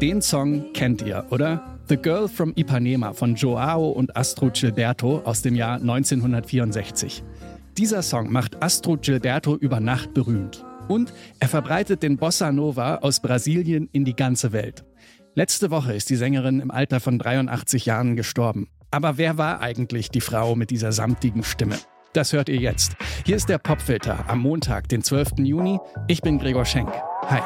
Den Song kennt ihr, oder? The Girl from Ipanema von Joao und Astro Gilberto aus dem Jahr 1964. Dieser Song macht Astro Gilberto über Nacht berühmt. Und er verbreitet den Bossa Nova aus Brasilien in die ganze Welt. Letzte Woche ist die Sängerin im Alter von 83 Jahren gestorben. Aber wer war eigentlich die Frau mit dieser samtigen Stimme? Das hört ihr jetzt. Hier ist der Popfilter am Montag, den 12. Juni. Ich bin Gregor Schenk. Hi.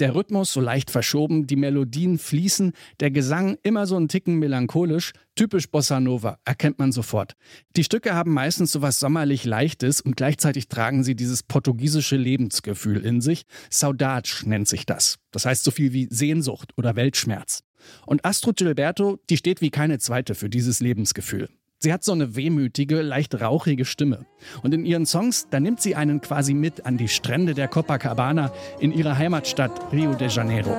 Der Rhythmus so leicht verschoben, die Melodien fließen, der Gesang immer so einen Ticken melancholisch, typisch Bossa Nova, erkennt man sofort. Die Stücke haben meistens so was sommerlich Leichtes und gleichzeitig tragen sie dieses portugiesische Lebensgefühl in sich. Saudade nennt sich das. Das heißt so viel wie Sehnsucht oder Weltschmerz. Und Astrid Gilberto, die steht wie keine zweite für dieses Lebensgefühl. Sie hat so eine wehmütige, leicht rauchige Stimme. Und in ihren Songs, da nimmt sie einen quasi mit an die Strände der Copacabana in ihrer Heimatstadt Rio de Janeiro.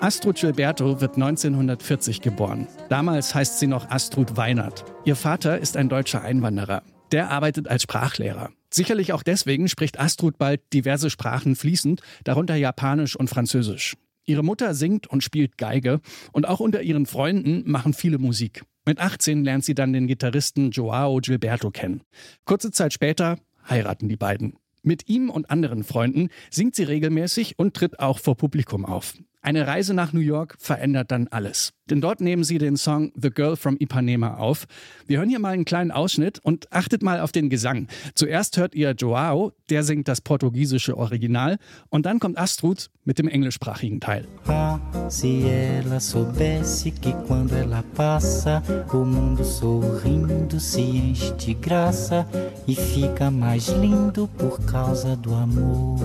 Astrud Gilberto wird 1940 geboren. Damals heißt sie noch Astrud Weinert. Ihr Vater ist ein deutscher Einwanderer. Der arbeitet als Sprachlehrer. Sicherlich auch deswegen spricht Astrud bald diverse Sprachen fließend, darunter Japanisch und Französisch. Ihre Mutter singt und spielt Geige und auch unter ihren Freunden machen viele Musik. Mit 18 lernt sie dann den Gitarristen Joao Gilberto kennen. Kurze Zeit später heiraten die beiden. Mit ihm und anderen Freunden singt sie regelmäßig und tritt auch vor Publikum auf. Eine Reise nach New York verändert dann alles. Denn dort nehmen sie den Song The Girl from Ipanema auf. Wir hören hier mal einen kleinen Ausschnitt und achtet mal auf den Gesang. Zuerst hört ihr Joao, der singt das portugiesische Original und dann kommt Astrud mit dem englischsprachigen Teil. Ah, se ela soubesse que quando ela passa, o mundo sorrindo se enche de graça e fica mais lindo por causa do amor.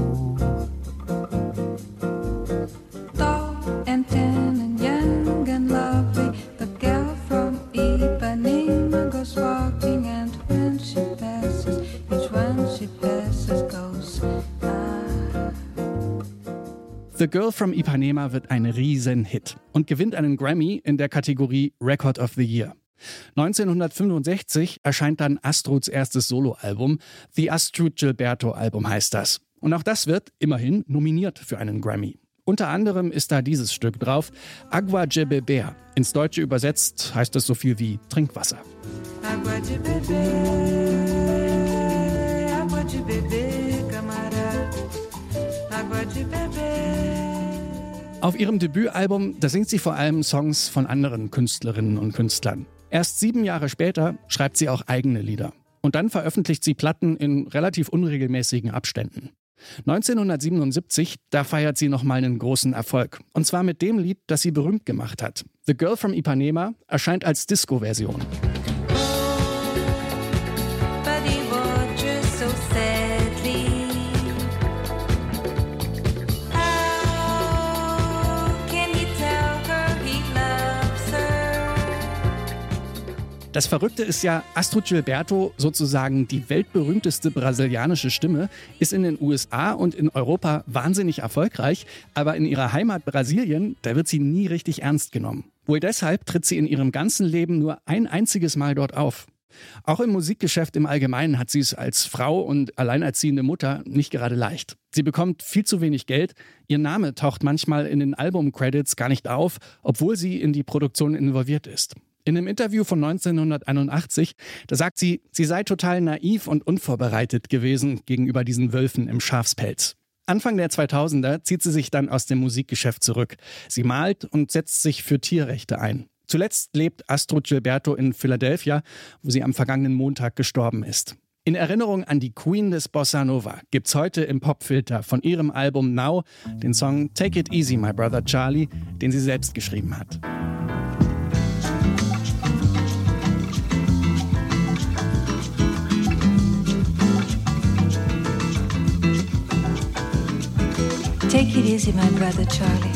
The Girl from Ipanema wird ein Riesenhit und gewinnt einen Grammy in der Kategorie Record of the Year. 1965 erscheint dann Astruds erstes Soloalbum. The Astrud Gilberto Album heißt das. Und auch das wird immerhin nominiert für einen Grammy. Unter anderem ist da dieses Stück drauf, Agua de Beber. Ins Deutsche übersetzt heißt es so viel wie Trinkwasser. Agua de beber, agua de beber, camarada. Agua de beber. Auf ihrem Debütalbum, da singt sie vor allem Songs von anderen Künstlerinnen und Künstlern. Erst sieben Jahre später schreibt sie auch eigene Lieder. Und dann veröffentlicht sie Platten in relativ unregelmäßigen Abständen. 1977, da feiert sie nochmal einen großen Erfolg. Und zwar mit dem Lied, das sie berühmt gemacht hat. The Girl from Ipanema erscheint als Disco-Version. Das Verrückte ist ja, Astrid Gilberto, sozusagen die weltberühmteste brasilianische Stimme, ist in den USA und in Europa wahnsinnig erfolgreich, aber in ihrer Heimat Brasilien, da wird sie nie richtig ernst genommen. Wohl deshalb tritt sie in ihrem ganzen Leben nur ein einziges Mal dort auf. Auch im Musikgeschäft im Allgemeinen hat sie es als Frau und alleinerziehende Mutter nicht gerade leicht. Sie bekommt viel zu wenig Geld, ihr Name taucht manchmal in den Albumcredits gar nicht auf, obwohl sie in die Produktion involviert ist. In einem Interview von 1981, da sagt sie, sie sei total naiv und unvorbereitet gewesen gegenüber diesen Wölfen im Schafspelz. Anfang der 2000er zieht sie sich dann aus dem Musikgeschäft zurück. Sie malt und setzt sich für Tierrechte ein. Zuletzt lebt Astrid Gilberto in Philadelphia, wo sie am vergangenen Montag gestorben ist. In Erinnerung an die Queen des Bossa Nova gibt's heute im Popfilter von ihrem Album Now den Song Take It Easy, My Brother Charlie, den sie selbst geschrieben hat. Take it easy, my brother Charlie.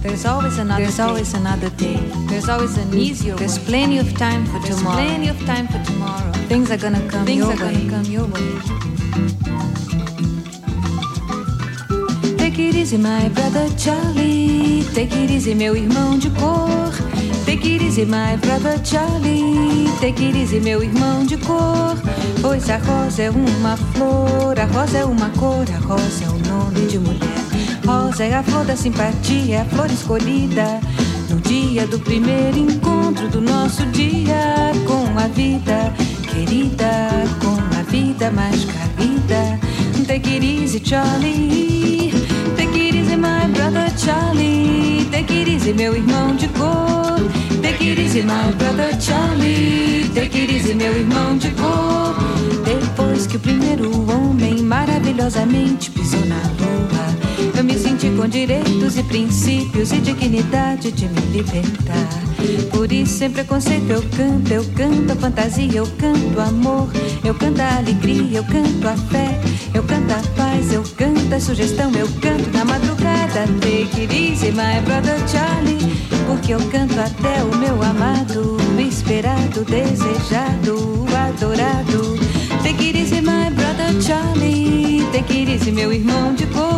There's always another There's day. always another day. There's always an easier There's way. plenty of time for There's tomorrow. plenty of time for tomorrow. Things are gonna come Things your are way. Gonna come your way. Take it easy, my brother Charlie. Take it easy, meu irmão de cor. Take it easy, my brother Charlie. Take it easy, meu irmão de cor. Pois a rosa é uma flor, a rosa é uma cor, a rosa é o nome de mulher. Rosa é a flor da simpatia, é a flor escolhida. No dia do primeiro encontro do nosso dia com a vida, querida, com a vida mais querida. Take it easy, Charlie. Take it easy, my brother Charlie. Take it easy, meu irmão de cor. Take it easy, my brother Charlie. Take it easy, meu irmão de cor. Depois que o primeiro homem maravilhosamente pisou na lua. Eu me senti com direitos e princípios e dignidade de me libertar. Por isso, sem preconceito, eu canto, eu canto a fantasia, eu canto amor, eu canto a alegria, eu canto a fé, eu canto a paz, eu canto a sugestão, eu canto na madrugada. Take it easy, my brother Charlie, porque eu canto até o meu amado, esperado, desejado, adorado. Take it easy, my brother Charlie, take it easy, meu irmão de cor.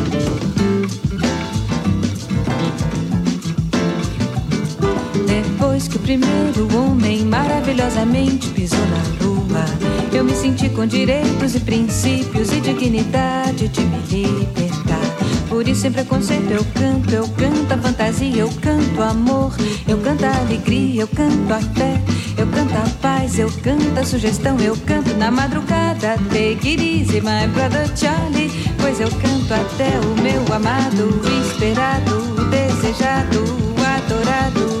Depois que o primeiro homem maravilhosamente pisou na lua, eu me senti com direitos e princípios e dignidade de me libertar. Por isso, sem preconceito, eu canto, eu canto a fantasia, eu canto amor, eu canto a alegria, eu canto a fé, eu canto a paz, eu canto a sugestão, eu canto na madrugada. Take it easy, my brother Charlie, pois eu canto até o meu amado, esperado, desejado, adorado.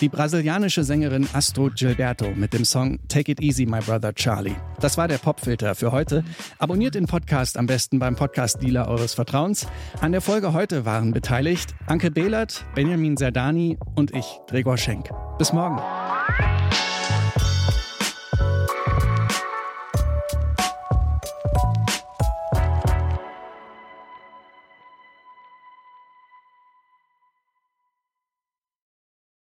Die brasilianische Sängerin Astro Gilberto mit dem Song Take It Easy, My Brother Charlie. Das war der Popfilter für heute. Abonniert den Podcast am besten beim Podcast-Dealer eures Vertrauens. An der Folge heute waren beteiligt Anke Behlert, Benjamin Serdani und ich, Gregor Schenk. Bis morgen.